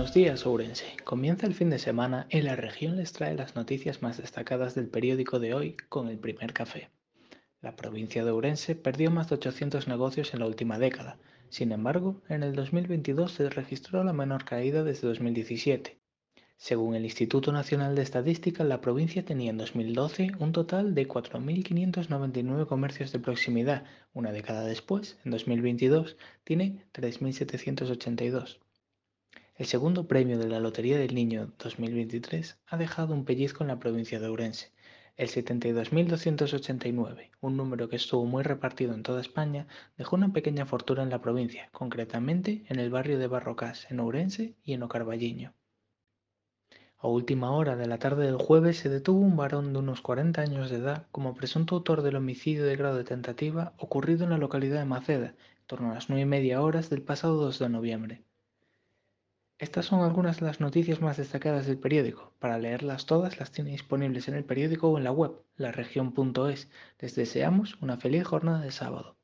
Buenos días, Ourense. Comienza el fin de semana y la región les trae las noticias más destacadas del periódico de hoy con el primer café. La provincia de Ourense perdió más de 800 negocios en la última década. Sin embargo, en el 2022 se registró la menor caída desde 2017. Según el Instituto Nacional de Estadística, la provincia tenía en 2012 un total de 4.599 comercios de proximidad. Una década después, en 2022, tiene 3.782. El segundo premio de la Lotería del Niño 2023 ha dejado un pellizco en la provincia de Ourense. El 72.289, un número que estuvo muy repartido en toda España, dejó una pequeña fortuna en la provincia, concretamente en el barrio de Barrocás, en Ourense y en Ocarballiño. A última hora de la tarde del jueves se detuvo un varón de unos 40 años de edad como presunto autor del homicidio de grado de tentativa ocurrido en la localidad de Maceda, torno a las 9 y media horas del pasado 2 de noviembre. Estas son algunas de las noticias más destacadas del periódico. Para leerlas todas las tiene disponibles en el periódico o en la web, laregion.es. Les deseamos una feliz jornada de sábado.